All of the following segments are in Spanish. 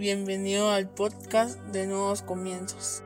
Bienvenido al podcast de Nuevos Comienzos.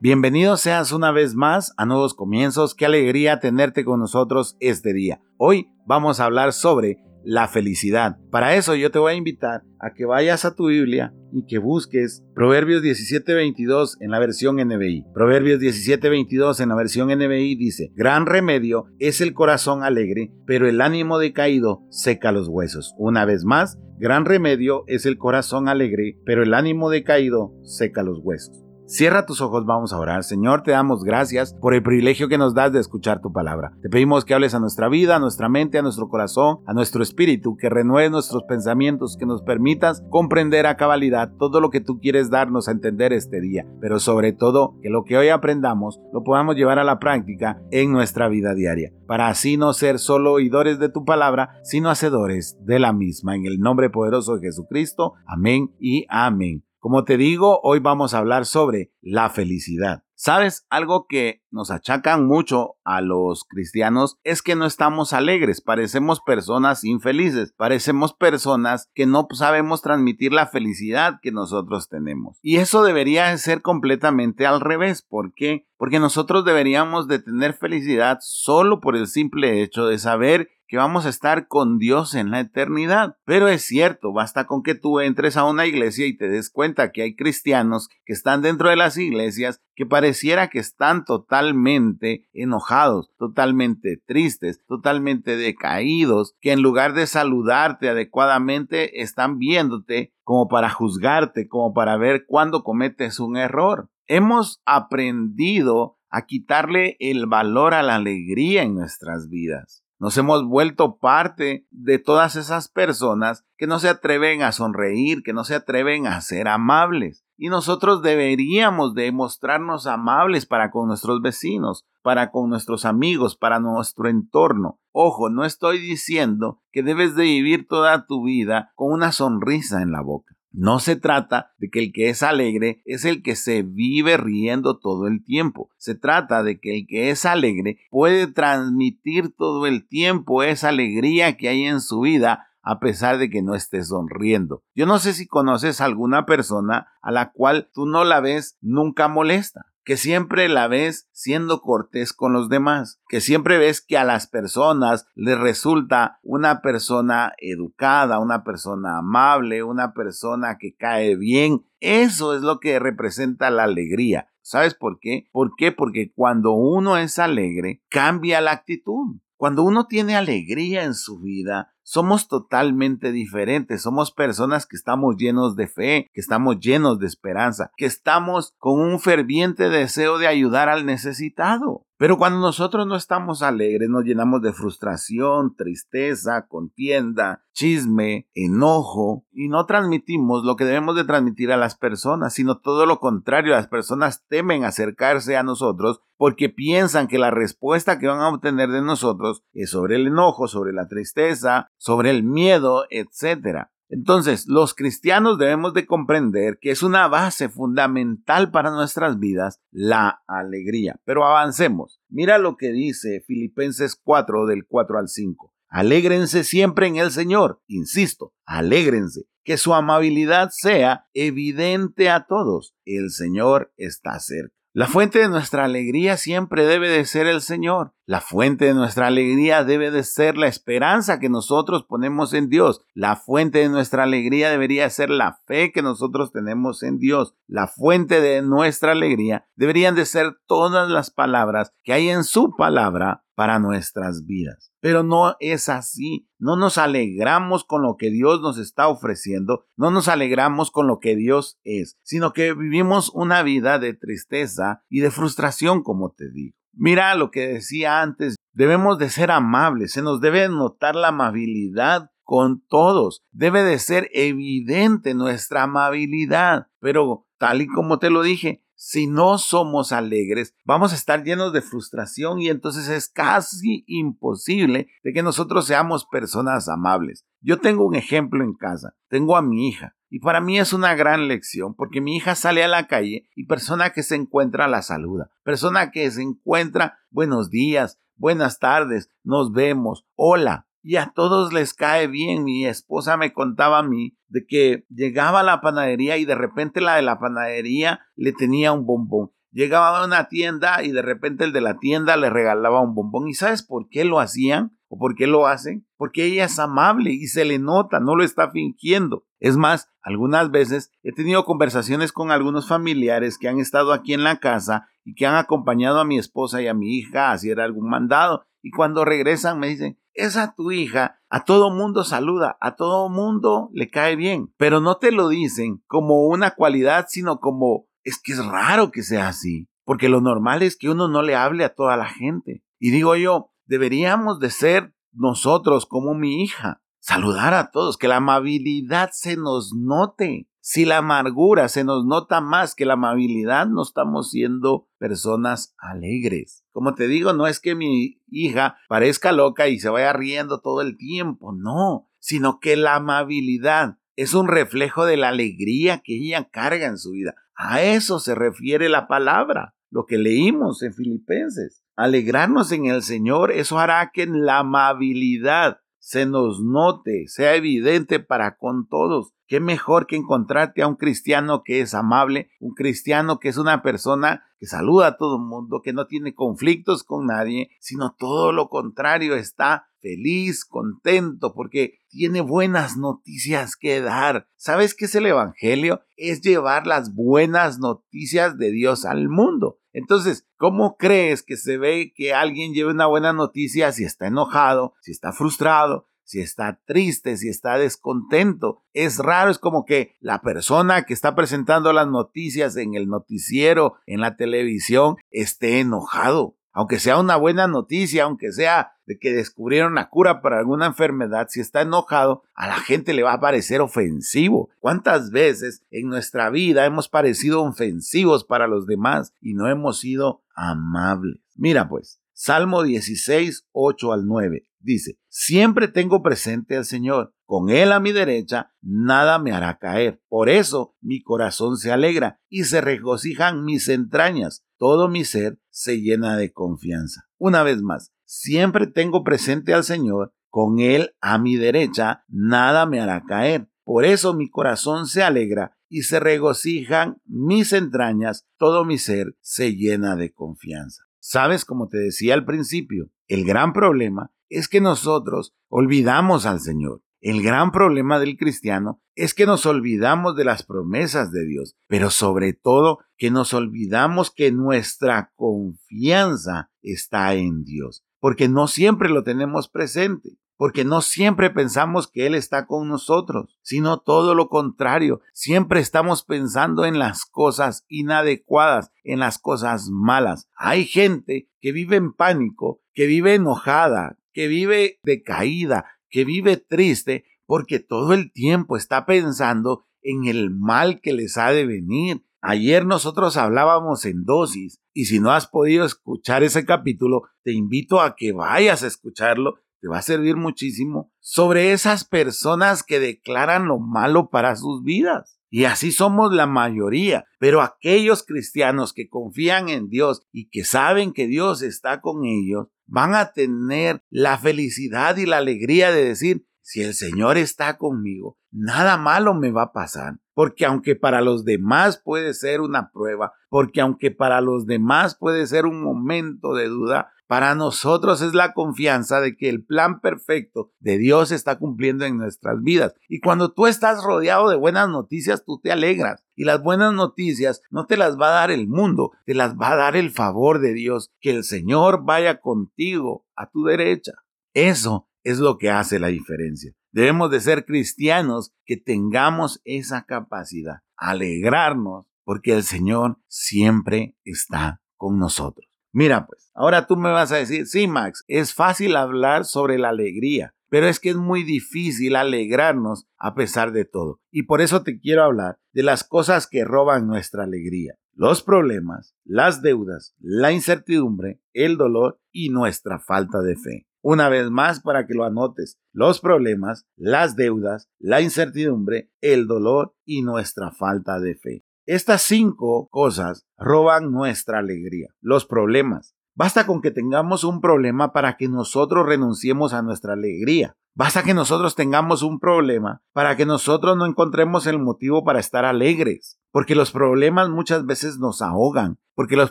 Bienvenido seas una vez más a Nuevos Comienzos. Qué alegría tenerte con nosotros este día. Hoy vamos a hablar sobre la felicidad. Para eso yo te voy a invitar a que vayas a tu Biblia y que busques Proverbios 17:22 en la versión NBI. Proverbios 17:22 en la versión NBI dice, Gran remedio es el corazón alegre, pero el ánimo decaído seca los huesos. Una vez más, gran remedio es el corazón alegre, pero el ánimo decaído seca los huesos. Cierra tus ojos, vamos a orar. Señor, te damos gracias por el privilegio que nos das de escuchar tu palabra. Te pedimos que hables a nuestra vida, a nuestra mente, a nuestro corazón, a nuestro espíritu, que renueves nuestros pensamientos, que nos permitas comprender a cabalidad todo lo que tú quieres darnos a entender este día, pero sobre todo que lo que hoy aprendamos lo podamos llevar a la práctica en nuestra vida diaria, para así no ser solo oidores de tu palabra, sino hacedores de la misma. En el nombre poderoso de Jesucristo, amén y amén. Como te digo, hoy vamos a hablar sobre la felicidad. ¿Sabes? Algo que nos achacan mucho a los cristianos es que no estamos alegres, parecemos personas infelices, parecemos personas que no sabemos transmitir la felicidad que nosotros tenemos. Y eso debería ser completamente al revés. ¿Por qué? Porque nosotros deberíamos de tener felicidad solo por el simple hecho de saber que vamos a estar con Dios en la eternidad. Pero es cierto, basta con que tú entres a una iglesia y te des cuenta que hay cristianos que están dentro de las iglesias que pareciera que están totalmente enojados, totalmente tristes, totalmente decaídos, que en lugar de saludarte adecuadamente están viéndote como para juzgarte, como para ver cuándo cometes un error. Hemos aprendido a quitarle el valor a la alegría en nuestras vidas. Nos hemos vuelto parte de todas esas personas que no se atreven a sonreír, que no se atreven a ser amables. Y nosotros deberíamos de mostrarnos amables para con nuestros vecinos, para con nuestros amigos, para nuestro entorno. Ojo, no estoy diciendo que debes de vivir toda tu vida con una sonrisa en la boca. No se trata de que el que es alegre es el que se vive riendo todo el tiempo. Se trata de que el que es alegre puede transmitir todo el tiempo esa alegría que hay en su vida a pesar de que no esté sonriendo. Yo no sé si conoces alguna persona a la cual tú no la ves nunca molesta que siempre la ves siendo cortés con los demás, que siempre ves que a las personas les resulta una persona educada, una persona amable, una persona que cae bien. Eso es lo que representa la alegría. ¿Sabes por qué? ¿Por qué? Porque cuando uno es alegre, cambia la actitud. Cuando uno tiene alegría en su vida, somos totalmente diferentes, somos personas que estamos llenos de fe, que estamos llenos de esperanza, que estamos con un ferviente deseo de ayudar al necesitado. Pero cuando nosotros no estamos alegres, nos llenamos de frustración, tristeza, contienda, chisme, enojo, y no transmitimos lo que debemos de transmitir a las personas, sino todo lo contrario, las personas temen acercarse a nosotros porque piensan que la respuesta que van a obtener de nosotros es sobre el enojo, sobre la tristeza, sobre el miedo, etc. Entonces, los cristianos debemos de comprender que es una base fundamental para nuestras vidas la alegría. Pero avancemos. Mira lo que dice Filipenses 4 del 4 al 5. Alégrense siempre en el Señor. Insisto, alégrense. Que su amabilidad sea evidente a todos. El Señor está cerca. La fuente de nuestra alegría siempre debe de ser el Señor. La fuente de nuestra alegría debe de ser la esperanza que nosotros ponemos en Dios. La fuente de nuestra alegría debería ser la fe que nosotros tenemos en Dios. La fuente de nuestra alegría deberían de ser todas las palabras que hay en su palabra para nuestras vidas. Pero no es así. No nos alegramos con lo que Dios nos está ofreciendo, no nos alegramos con lo que Dios es, sino que vivimos una vida de tristeza y de frustración, como te digo. Mira lo que decía antes, debemos de ser amables, se nos debe notar la amabilidad con todos, debe de ser evidente nuestra amabilidad, pero tal y como te lo dije, si no somos alegres, vamos a estar llenos de frustración y entonces es casi imposible de que nosotros seamos personas amables. Yo tengo un ejemplo en casa, tengo a mi hija. Y para mí es una gran lección porque mi hija sale a la calle y persona que se encuentra la saluda. Persona que se encuentra buenos días, buenas tardes, nos vemos, hola. y a todos les cae bien. Mi esposa me contaba a mí de que llegaba a la panadería y de repente la de la panadería le tenía un bombón. Llegaba a una tienda y de repente el de la tienda le regalaba un bombón. ¿Y sabes por qué lo hacían? ¿O por qué lo hacen? Porque ella es amable y se le nota, no lo está fingiendo. Es más, algunas veces he tenido conversaciones con algunos familiares que han estado aquí en la casa y que han acompañado a mi esposa y a mi hija a hacer algún mandado. Y cuando regresan me dicen, esa tu hija, a todo mundo saluda, a todo mundo le cae bien, pero no te lo dicen como una cualidad, sino como es que es raro que sea así, porque lo normal es que uno no le hable a toda la gente. Y digo yo, deberíamos de ser nosotros como mi hija, saludar a todos, que la amabilidad se nos note. Si la amargura se nos nota más que la amabilidad, no estamos siendo personas alegres. Como te digo, no es que mi hija parezca loca y se vaya riendo todo el tiempo, no, sino que la amabilidad es un reflejo de la alegría que ella carga en su vida. A eso se refiere la palabra, lo que leímos en Filipenses. Alegrarnos en el Señor, eso hará que la amabilidad se nos note, sea evidente para con todos. Qué mejor que encontrarte a un cristiano que es amable, un cristiano que es una persona que saluda a todo el mundo, que no tiene conflictos con nadie, sino todo lo contrario, está feliz, contento, porque tiene buenas noticias que dar. ¿Sabes qué es el Evangelio? Es llevar las buenas noticias de Dios al mundo. Entonces, ¿cómo crees que se ve que alguien lleve una buena noticia si está enojado, si está frustrado, si está triste, si está descontento. Es raro, es como que la persona que está presentando las noticias en el noticiero, en la televisión, esté enojado. Aunque sea una buena noticia, aunque sea de que descubrieron la cura para alguna enfermedad, si está enojado, a la gente le va a parecer ofensivo. ¿Cuántas veces en nuestra vida hemos parecido ofensivos para los demás y no hemos sido amables? Mira pues, Salmo 16, 8 al 9 dice, siempre tengo presente al Señor, con Él a mi derecha, nada me hará caer. Por eso mi corazón se alegra y se regocijan mis entrañas, todo mi ser se llena de confianza. Una vez más, siempre tengo presente al Señor, con Él a mi derecha, nada me hará caer. Por eso mi corazón se alegra y se regocijan mis entrañas, todo mi ser se llena de confianza. Sabes, como te decía al principio, el gran problema es que nosotros olvidamos al Señor. El gran problema del cristiano es que nos olvidamos de las promesas de Dios, pero sobre todo que nos olvidamos que nuestra confianza está en Dios, porque no siempre lo tenemos presente porque no siempre pensamos que Él está con nosotros, sino todo lo contrario, siempre estamos pensando en las cosas inadecuadas, en las cosas malas. Hay gente que vive en pánico, que vive enojada, que vive decaída, que vive triste, porque todo el tiempo está pensando en el mal que les ha de venir. Ayer nosotros hablábamos en dosis y si no has podido escuchar ese capítulo, te invito a que vayas a escucharlo te va a servir muchísimo sobre esas personas que declaran lo malo para sus vidas. Y así somos la mayoría. Pero aquellos cristianos que confían en Dios y que saben que Dios está con ellos, van a tener la felicidad y la alegría de decir, si el Señor está conmigo, nada malo me va a pasar. Porque aunque para los demás puede ser una prueba, porque aunque para los demás puede ser un momento de duda, para nosotros es la confianza de que el plan perfecto de Dios está cumpliendo en nuestras vidas. Y cuando tú estás rodeado de buenas noticias, tú te alegras. Y las buenas noticias no te las va a dar el mundo, te las va a dar el favor de Dios. Que el Señor vaya contigo a tu derecha. Eso es lo que hace la diferencia. Debemos de ser cristianos que tengamos esa capacidad, alegrarnos, porque el Señor siempre está con nosotros. Mira, pues, ahora tú me vas a decir, sí, Max, es fácil hablar sobre la alegría, pero es que es muy difícil alegrarnos a pesar de todo. Y por eso te quiero hablar de las cosas que roban nuestra alegría. Los problemas, las deudas, la incertidumbre, el dolor y nuestra falta de fe. Una vez más para que lo anotes, los problemas, las deudas, la incertidumbre, el dolor y nuestra falta de fe. Estas cinco cosas roban nuestra alegría. Los problemas. Basta con que tengamos un problema para que nosotros renunciemos a nuestra alegría. Basta que nosotros tengamos un problema para que nosotros no encontremos el motivo para estar alegres. Porque los problemas muchas veces nos ahogan. Porque los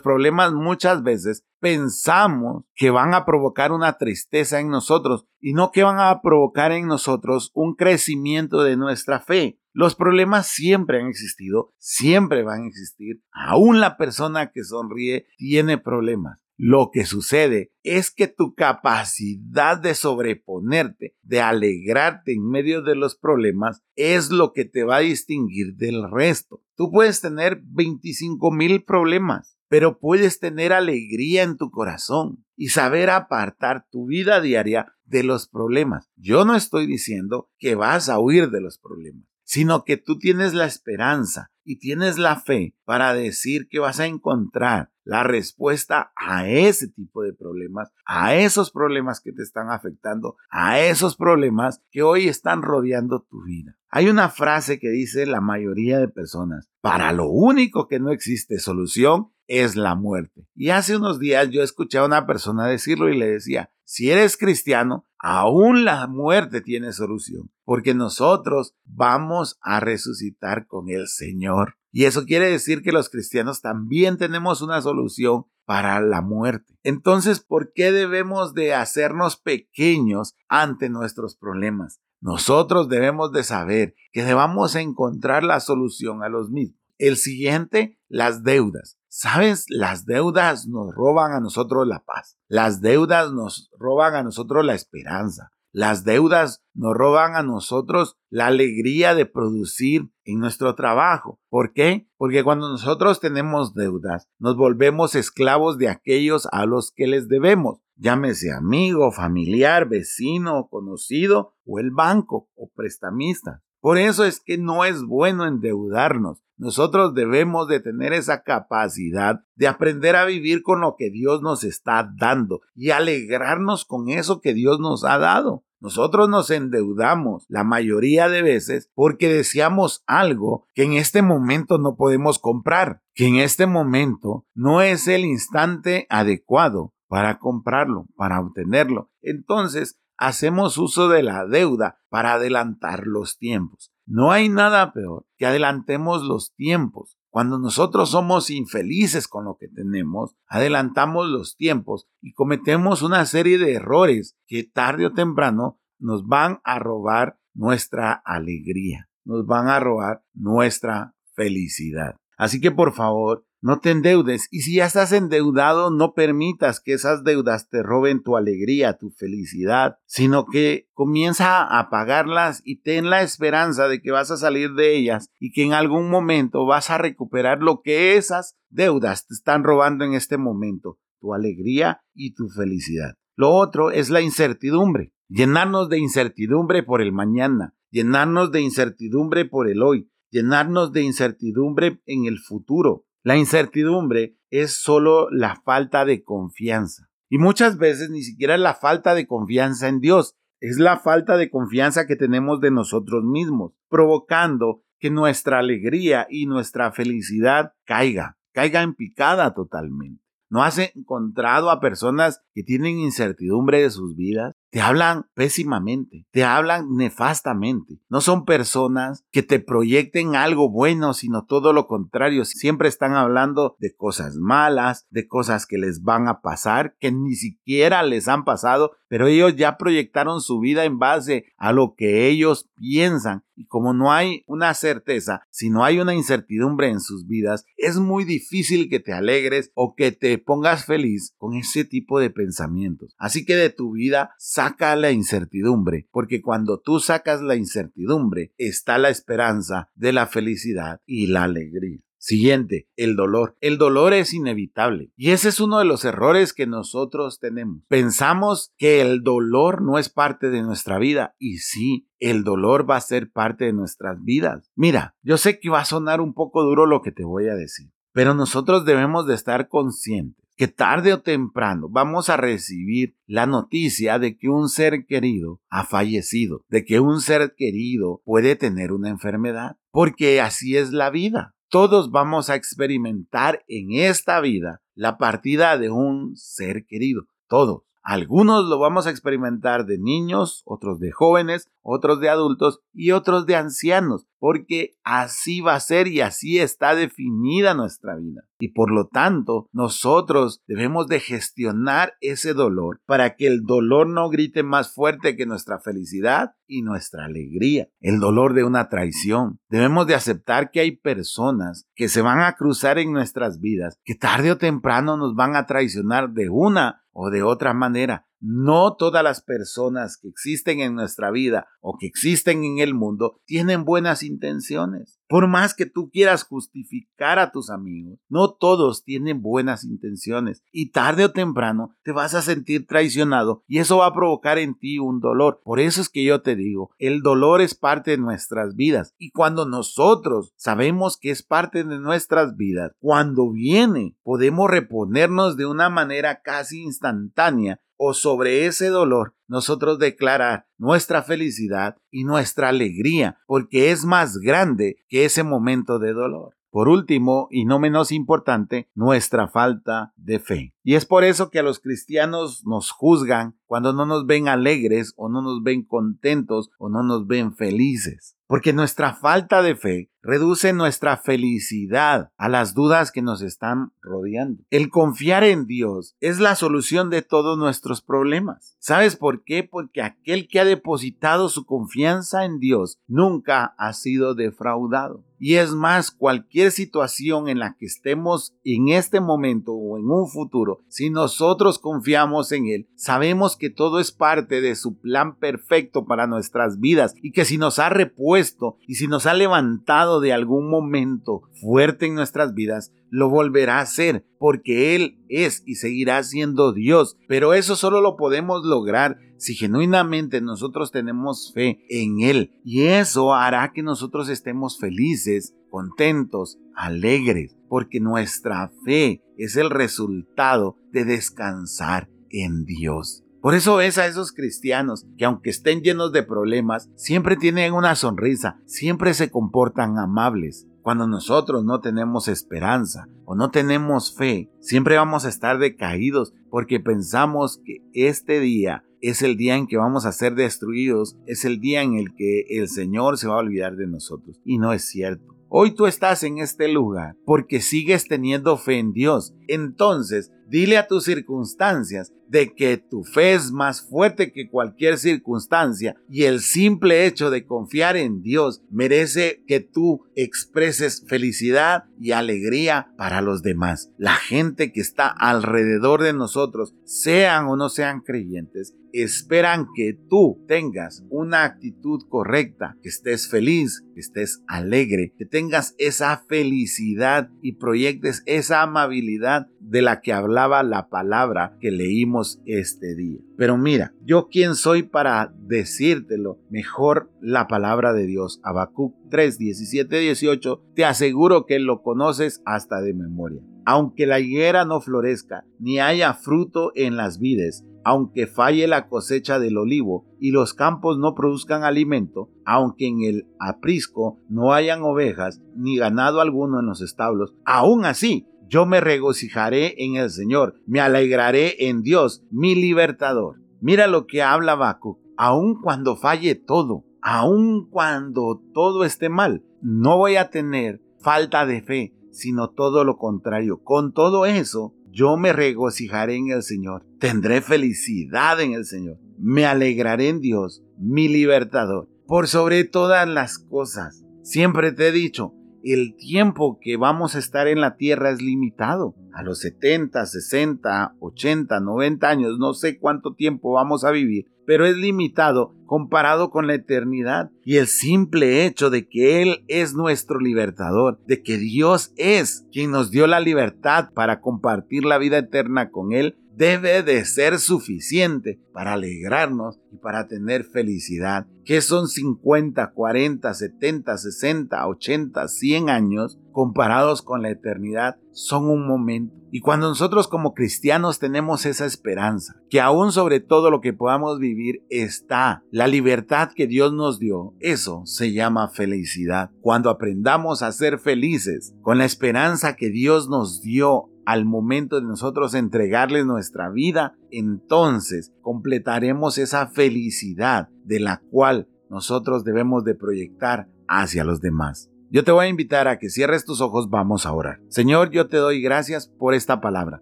problemas muchas veces pensamos que van a provocar una tristeza en nosotros y no que van a provocar en nosotros un crecimiento de nuestra fe. Los problemas siempre han existido, siempre van a existir. Aún la persona que sonríe tiene problemas. Lo que sucede es que tu capacidad de sobreponerte, de alegrarte en medio de los problemas, es lo que te va a distinguir del resto. Tú puedes tener 25 mil problemas, pero puedes tener alegría en tu corazón y saber apartar tu vida diaria de los problemas. Yo no estoy diciendo que vas a huir de los problemas sino que tú tienes la esperanza y tienes la fe para decir que vas a encontrar la respuesta a ese tipo de problemas, a esos problemas que te están afectando, a esos problemas que hoy están rodeando tu vida. Hay una frase que dice la mayoría de personas, para lo único que no existe solución es la muerte. Y hace unos días yo escuché a una persona decirlo y le decía, si eres cristiano, aún la muerte tiene solución, porque nosotros vamos a resucitar con el Señor. Y eso quiere decir que los cristianos también tenemos una solución para la muerte. Entonces, ¿por qué debemos de hacernos pequeños ante nuestros problemas? Nosotros debemos de saber que debamos encontrar la solución a los mismos. El siguiente, las deudas. ¿Sabes? Las deudas nos roban a nosotros la paz. Las deudas nos roban a nosotros la esperanza. Las deudas nos roban a nosotros la alegría de producir en nuestro trabajo. ¿Por qué? Porque cuando nosotros tenemos deudas, nos volvemos esclavos de aquellos a los que les debemos, llámese amigo, familiar, vecino, conocido, o el banco, o prestamista. Por eso es que no es bueno endeudarnos. Nosotros debemos de tener esa capacidad de aprender a vivir con lo que Dios nos está dando y alegrarnos con eso que Dios nos ha dado. Nosotros nos endeudamos la mayoría de veces porque deseamos algo que en este momento no podemos comprar, que en este momento no es el instante adecuado para comprarlo, para obtenerlo. Entonces, hacemos uso de la deuda para adelantar los tiempos. No hay nada peor que adelantemos los tiempos. Cuando nosotros somos infelices con lo que tenemos, adelantamos los tiempos y cometemos una serie de errores que tarde o temprano nos van a robar nuestra alegría, nos van a robar nuestra felicidad. Así que por favor, no te endeudes y si ya estás endeudado, no permitas que esas deudas te roben tu alegría, tu felicidad, sino que comienza a pagarlas y ten la esperanza de que vas a salir de ellas y que en algún momento vas a recuperar lo que esas deudas te están robando en este momento, tu alegría y tu felicidad. Lo otro es la incertidumbre, llenarnos de incertidumbre por el mañana, llenarnos de incertidumbre por el hoy, llenarnos de incertidumbre en el futuro. La incertidumbre es solo la falta de confianza. Y muchas veces ni siquiera la falta de confianza en Dios, es la falta de confianza que tenemos de nosotros mismos, provocando que nuestra alegría y nuestra felicidad caiga, caiga en picada totalmente. ¿No has encontrado a personas que tienen incertidumbre de sus vidas? Te hablan pésimamente, te hablan nefastamente. No son personas que te proyecten algo bueno, sino todo lo contrario. Siempre están hablando de cosas malas, de cosas que les van a pasar, que ni siquiera les han pasado, pero ellos ya proyectaron su vida en base a lo que ellos piensan. Y como no hay una certeza, si no hay una incertidumbre en sus vidas, es muy difícil que te alegres o que te pongas feliz con ese tipo de pensamientos. Así que de tu vida, saca la incertidumbre, porque cuando tú sacas la incertidumbre está la esperanza de la felicidad y la alegría. Siguiente, el dolor. El dolor es inevitable y ese es uno de los errores que nosotros tenemos. Pensamos que el dolor no es parte de nuestra vida y sí, el dolor va a ser parte de nuestras vidas. Mira, yo sé que va a sonar un poco duro lo que te voy a decir, pero nosotros debemos de estar conscientes que tarde o temprano vamos a recibir la noticia de que un ser querido ha fallecido, de que un ser querido puede tener una enfermedad, porque así es la vida. Todos vamos a experimentar en esta vida la partida de un ser querido. Todos. Algunos lo vamos a experimentar de niños, otros de jóvenes, otros de adultos y otros de ancianos, porque así va a ser y así está definida nuestra vida. Y por lo tanto, nosotros debemos de gestionar ese dolor para que el dolor no grite más fuerte que nuestra felicidad y nuestra alegría. El dolor de una traición. Debemos de aceptar que hay personas que se van a cruzar en nuestras vidas, que tarde o temprano nos van a traicionar de una o de otra manera. No todas las personas que existen en nuestra vida o que existen en el mundo tienen buenas intenciones. Por más que tú quieras justificar a tus amigos, no todos tienen buenas intenciones y tarde o temprano te vas a sentir traicionado y eso va a provocar en ti un dolor. Por eso es que yo te digo, el dolor es parte de nuestras vidas y cuando nosotros sabemos que es parte de nuestras vidas, cuando viene podemos reponernos de una manera casi instantánea o sobre ese dolor nosotros declarar nuestra felicidad y nuestra alegría, porque es más grande que ese momento de dolor. Por último, y no menos importante, nuestra falta de fe. Y es por eso que a los cristianos nos juzgan cuando no nos ven alegres o no nos ven contentos o no nos ven felices. Porque nuestra falta de fe reduce nuestra felicidad a las dudas que nos están rodeando. El confiar en Dios es la solución de todos nuestros problemas. ¿Sabes por qué? Porque aquel que ha depositado su confianza en Dios nunca ha sido defraudado. Y es más, cualquier situación en la que estemos en este momento o en un futuro, si nosotros confiamos en Él, sabemos que todo es parte de su plan perfecto para nuestras vidas y que si nos ha repuesto y si nos ha levantado de algún momento fuerte en nuestras vidas, lo volverá a hacer porque Él es y seguirá siendo Dios. Pero eso solo lo podemos lograr si genuinamente nosotros tenemos fe en Él. Y eso hará que nosotros estemos felices, contentos, alegres, porque nuestra fe es el resultado de descansar en Dios. Por eso ves a esos cristianos que aunque estén llenos de problemas, siempre tienen una sonrisa, siempre se comportan amables. Cuando nosotros no tenemos esperanza o no tenemos fe, siempre vamos a estar decaídos porque pensamos que este día es el día en que vamos a ser destruidos, es el día en el que el Señor se va a olvidar de nosotros. Y no es cierto. Hoy tú estás en este lugar porque sigues teniendo fe en Dios. Entonces, dile a tus circunstancias de que tu fe es más fuerte que cualquier circunstancia y el simple hecho de confiar en Dios merece que tú expreses felicidad y alegría para los demás. La gente que está alrededor de nosotros, sean o no sean creyentes, esperan que tú tengas una actitud correcta, que estés feliz, que estés alegre, que tengas esa felicidad y proyectes esa amabilidad de la que hablaba la palabra que leímos este día. Pero mira, yo quién soy para decírtelo, mejor la palabra de Dios. Habacuc 3, 17, 18, te aseguro que lo conoces hasta de memoria. Aunque la higuera no florezca, ni haya fruto en las vides, aunque falle la cosecha del olivo y los campos no produzcan alimento, aunque en el aprisco no hayan ovejas ni ganado alguno en los establos, aún así yo me regocijaré en el Señor, me alegraré en Dios, mi libertador. Mira lo que habla Bacu, aun cuando falle todo, aun cuando todo esté mal, no voy a tener falta de fe, sino todo lo contrario. Con todo eso, yo me regocijaré en el Señor, tendré felicidad en el Señor, me alegraré en Dios, mi libertador, por sobre todas las cosas. Siempre te he dicho, el tiempo que vamos a estar en la tierra es limitado. A los 70, 60, 80, 90 años, no sé cuánto tiempo vamos a vivir, pero es limitado comparado con la eternidad. Y el simple hecho de que Él es nuestro libertador, de que Dios es quien nos dio la libertad para compartir la vida eterna con Él, debe de ser suficiente para alegrarnos y para tener felicidad. que son 50, 40, 70, 60, 80, 100 años comparados con la eternidad? Son un momento. Y cuando nosotros como cristianos tenemos esa esperanza, que aún sobre todo lo que podamos vivir está la libertad que Dios nos dio, eso se llama felicidad. Cuando aprendamos a ser felices con la esperanza que Dios nos dio al momento de nosotros entregarles nuestra vida, entonces completaremos esa felicidad de la cual nosotros debemos de proyectar hacia los demás. Yo te voy a invitar a que cierres tus ojos, vamos a orar. Señor, yo te doy gracias por esta palabra,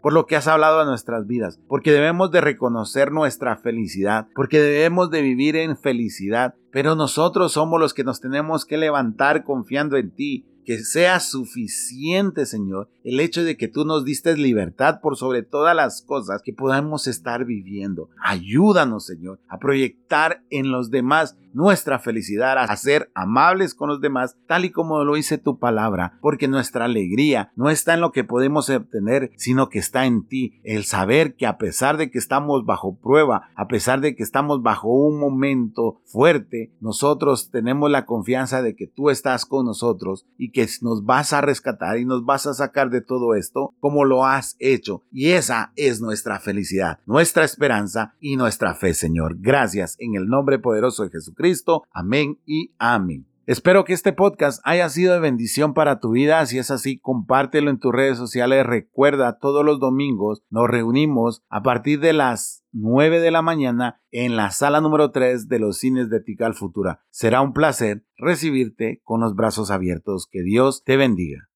por lo que has hablado a nuestras vidas, porque debemos de reconocer nuestra felicidad, porque debemos de vivir en felicidad, pero nosotros somos los que nos tenemos que levantar confiando en ti, que sea suficiente, Señor, el hecho de que tú nos diste libertad por sobre todas las cosas que podamos estar viviendo. Ayúdanos, Señor, a proyectar en los demás nuestra felicidad, a ser amables con los demás, tal y como lo dice tu palabra, porque nuestra alegría no está en lo que podemos obtener, sino que está en ti, el saber que a pesar de que estamos bajo prueba, a pesar de que estamos bajo un momento fuerte, nosotros tenemos la confianza de que tú estás con nosotros y que nos vas a rescatar y nos vas a sacar de todo esto como lo has hecho. Y esa es nuestra felicidad, nuestra esperanza y nuestra fe, Señor. Gracias en el nombre poderoso de Jesucristo. Amén y amén. Espero que este podcast haya sido de bendición para tu vida. Si es así, compártelo en tus redes sociales. Recuerda, todos los domingos nos reunimos a partir de las 9 de la mañana en la sala número 3 de los cines de Tical Futura. Será un placer recibirte con los brazos abiertos. Que Dios te bendiga.